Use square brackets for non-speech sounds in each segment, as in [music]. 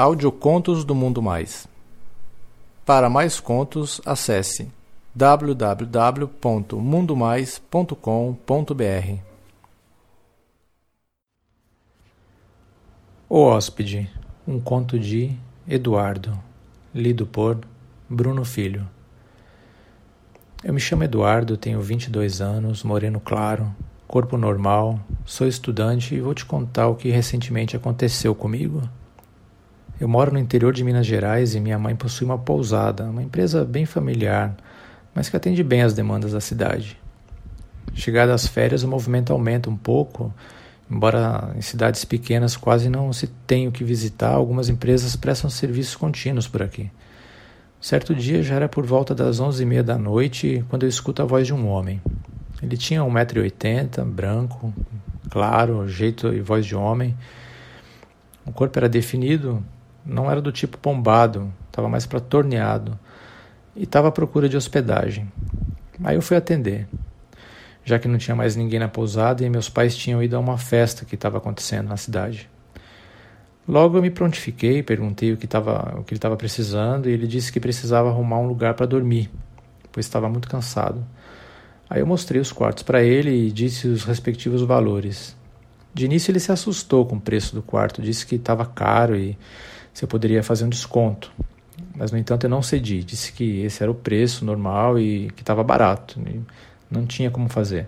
Audiocontos do Mundo Mais. Para mais contos, acesse www.mundomais.com.br. O Hóspede, um conto de Eduardo, lido por Bruno Filho. Eu me chamo Eduardo, tenho 22 anos, moreno claro, corpo normal, sou estudante e vou te contar o que recentemente aconteceu comigo eu moro no interior de Minas Gerais e minha mãe possui uma pousada, uma empresa bem familiar, mas que atende bem às demandas da cidade. Chegadas as férias, o movimento aumenta um pouco, embora em cidades pequenas quase não se tenha o que visitar, algumas empresas prestam serviços contínuos por aqui. Certo dia já era por volta das onze e meia da noite quando eu escuto a voz de um homem. Ele tinha 1,80m, branco, claro, jeito e voz de homem. O corpo era definido, não era do tipo bombado, estava mais para torneado e estava à procura de hospedagem. Aí eu fui atender, já que não tinha mais ninguém na pousada e meus pais tinham ido a uma festa que estava acontecendo na cidade. Logo eu me prontifiquei, perguntei o que, tava, o que ele estava precisando e ele disse que precisava arrumar um lugar para dormir, pois estava muito cansado. Aí eu mostrei os quartos para ele e disse os respectivos valores. De início ele se assustou com o preço do quarto, disse que estava caro e se eu poderia fazer um desconto. Mas, no entanto, eu não cedi. Disse que esse era o preço normal e que estava barato. não tinha como fazer.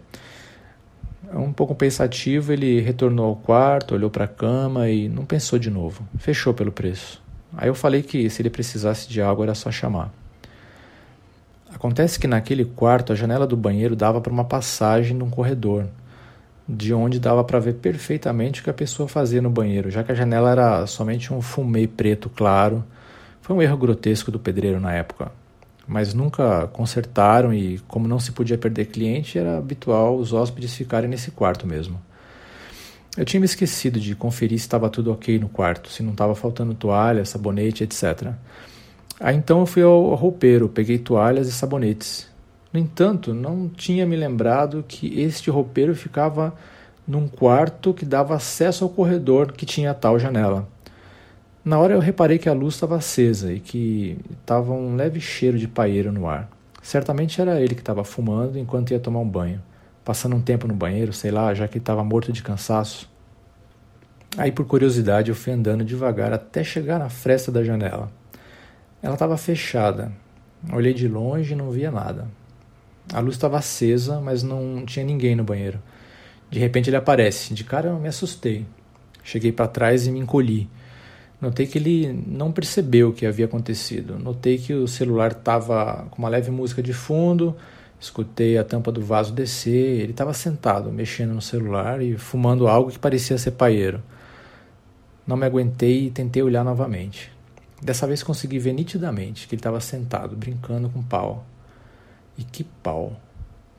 Um pouco pensativo, ele retornou ao quarto, olhou para a cama e não pensou de novo. Fechou pelo preço. Aí eu falei que se ele precisasse de algo era só chamar. Acontece que naquele quarto a janela do banheiro dava para uma passagem num corredor de onde dava para ver perfeitamente o que a pessoa fazia no banheiro, já que a janela era somente um fumê preto claro. Foi um erro grotesco do pedreiro na época. Mas nunca consertaram e, como não se podia perder cliente, era habitual os hóspedes ficarem nesse quarto mesmo. Eu tinha me esquecido de conferir se estava tudo ok no quarto, se não estava faltando toalha, sabonete, etc. Aí então eu fui ao roupeiro, peguei toalhas e sabonetes no entanto, não tinha me lembrado que este roupeiro ficava num quarto que dava acesso ao corredor que tinha tal janela. Na hora eu reparei que a luz estava acesa e que estava um leve cheiro de paeiro no ar. Certamente era ele que estava fumando enquanto ia tomar um banho, passando um tempo no banheiro, sei lá, já que estava morto de cansaço. Aí, por curiosidade, eu fui andando devagar até chegar na fresta da janela. Ela estava fechada. Olhei de longe e não via nada. A luz estava acesa, mas não tinha ninguém no banheiro. De repente ele aparece. De cara eu me assustei. Cheguei para trás e me encolhi. Notei que ele não percebeu o que havia acontecido. Notei que o celular estava com uma leve música de fundo. Escutei a tampa do vaso descer. Ele estava sentado, mexendo no celular e fumando algo que parecia ser paeiro. Não me aguentei e tentei olhar novamente. Dessa vez consegui ver nitidamente que ele estava sentado, brincando com pau. E que pau!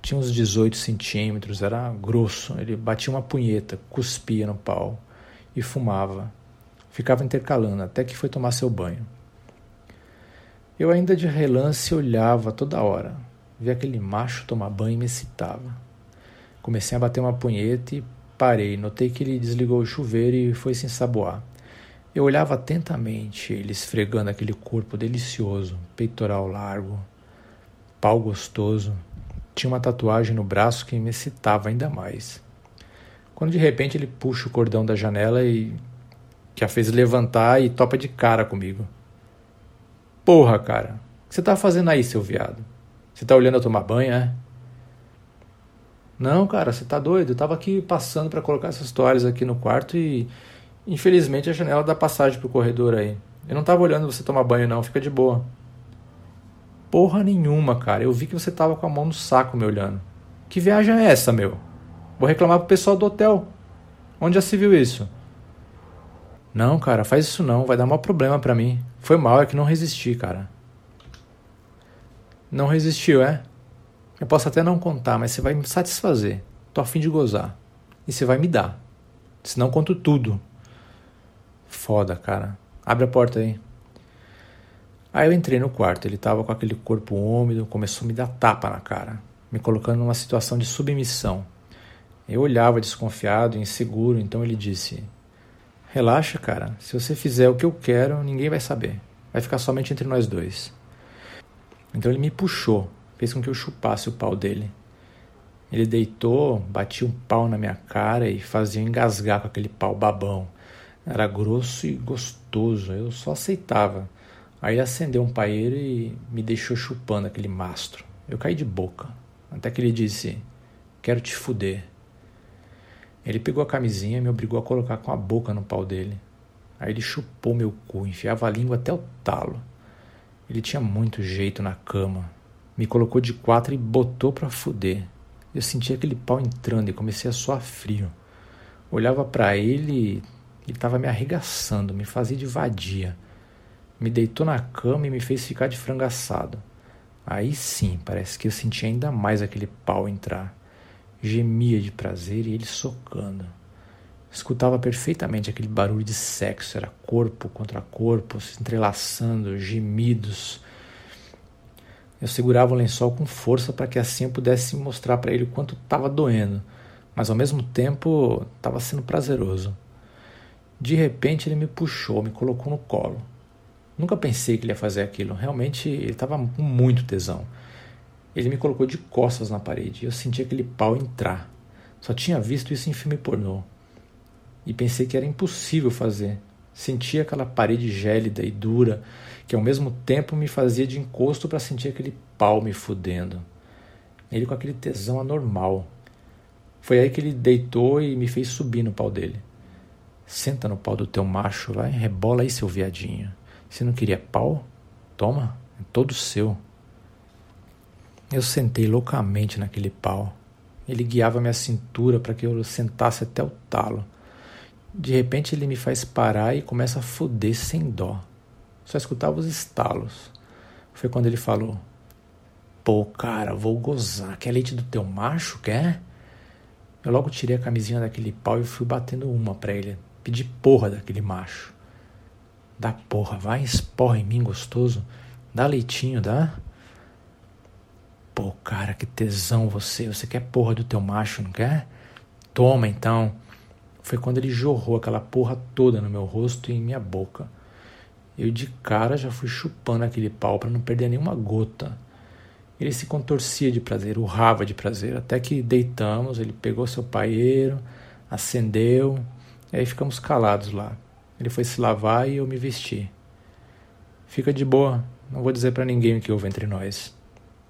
Tinha uns 18 centímetros, era grosso. Ele batia uma punheta, cuspia no pau e fumava. Ficava intercalando até que foi tomar seu banho. Eu ainda de relance olhava toda hora. Via aquele macho tomar banho e me excitava. Comecei a bater uma punheta e parei. Notei que ele desligou o chuveiro e foi se ensaboar. Eu olhava atentamente ele esfregando aquele corpo delicioso, peitoral largo, pau gostoso. Tinha uma tatuagem no braço que me excitava ainda mais. Quando de repente ele puxa o cordão da janela e. que a fez levantar e topa de cara comigo. Porra, cara, o que você tá fazendo aí, seu viado? Você tá olhando a tomar banho, é? Não, cara, você tá doido? Eu tava aqui passando para colocar essas toalhas aqui no quarto e. Infelizmente a janela dá passagem pro corredor aí. Eu não tava olhando você tomar banho, não, fica de boa. Porra nenhuma, cara. Eu vi que você tava com a mão no saco me olhando. Que viagem é essa, meu? Vou reclamar pro pessoal do hotel. Onde já se viu isso? Não, cara, faz isso não. Vai dar maior problema para mim. Foi mal, é que não resisti, cara. Não resistiu, é? Eu posso até não contar, mas você vai me satisfazer. Tô afim de gozar. E você vai me dar. Senão conto tudo. Foda, cara. Abre a porta aí. Aí eu entrei no quarto, ele estava com aquele corpo úmido, começou a me dar tapa na cara, me colocando numa situação de submissão. Eu olhava desconfiado, inseguro, então ele disse: Relaxa, cara. Se você fizer o que eu quero, ninguém vai saber. Vai ficar somente entre nós dois. Então ele me puxou, fez com que eu chupasse o pau dele. Ele deitou, batia um pau na minha cara e fazia engasgar com aquele pau babão. Era grosso e gostoso, eu só aceitava. Aí ele acendeu um paeiro e me deixou chupando aquele mastro. Eu caí de boca, até que ele disse: Quero te fuder. Ele pegou a camisinha e me obrigou a colocar com a boca no pau dele. Aí ele chupou meu cu, enfiava a língua até o talo. Ele tinha muito jeito na cama. Me colocou de quatro e botou pra fuder. Eu senti aquele pau entrando e comecei a suar frio. Olhava para ele e ele estava me arregaçando, me fazia de vadia. Me deitou na cama e me fez ficar de frango assado. Aí sim, parece que eu senti ainda mais aquele pau entrar gemia de prazer e ele socando. Escutava perfeitamente aquele barulho de sexo, era corpo contra corpo, se entrelaçando, gemidos. Eu segurava o lençol com força para que assim eu pudesse mostrar para ele o quanto estava doendo, mas ao mesmo tempo estava sendo prazeroso. De repente ele me puxou, me colocou no colo. Nunca pensei que ele ia fazer aquilo, realmente ele estava com muito tesão. Ele me colocou de costas na parede e eu senti aquele pau entrar. Só tinha visto isso em filme pornô. E pensei que era impossível fazer. Sentia aquela parede gélida e dura que ao mesmo tempo me fazia de encosto para sentir aquele pau me fudendo. Ele com aquele tesão anormal. Foi aí que ele deitou e me fez subir no pau dele. Senta no pau do teu macho, vai, rebola aí, seu viadinho. Se não queria pau, toma, é todo seu. Eu sentei loucamente naquele pau. Ele guiava minha cintura para que eu sentasse até o talo. De repente ele me faz parar e começa a foder sem dó. Só escutava os estalos. Foi quando ele falou: Pô, cara, vou gozar. Quer leite do teu macho? Quer? Eu logo tirei a camisinha daquele pau e fui batendo uma pra ele. Pedi porra daquele macho. Dá porra, vai, esporra em mim gostoso. Dá leitinho, dá? Pô, cara, que tesão você. Você quer porra do teu macho, não quer? Toma então. Foi quando ele jorrou aquela porra toda no meu rosto e em minha boca. Eu de cara já fui chupando aquele pau para não perder nenhuma gota. Ele se contorcia de prazer, urrava de prazer, até que deitamos, ele pegou seu paeiro, acendeu, e aí ficamos calados lá. Ele foi se lavar e eu me vesti. Fica de boa, não vou dizer para ninguém o que houve entre nós.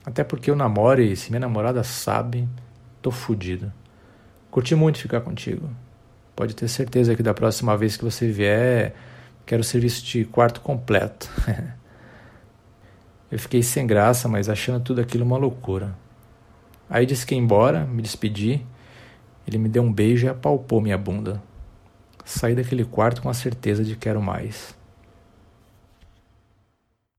Até porque eu namoro e se minha namorada sabe, tô fudido. Curti muito ficar contigo. Pode ter certeza que da próxima vez que você vier, quero serviço de quarto completo. [laughs] eu fiquei sem graça, mas achando tudo aquilo uma loucura. Aí disse que ia embora, me despedi. Ele me deu um beijo e apalpou minha bunda. Saí daquele quarto com a certeza de que quero mais.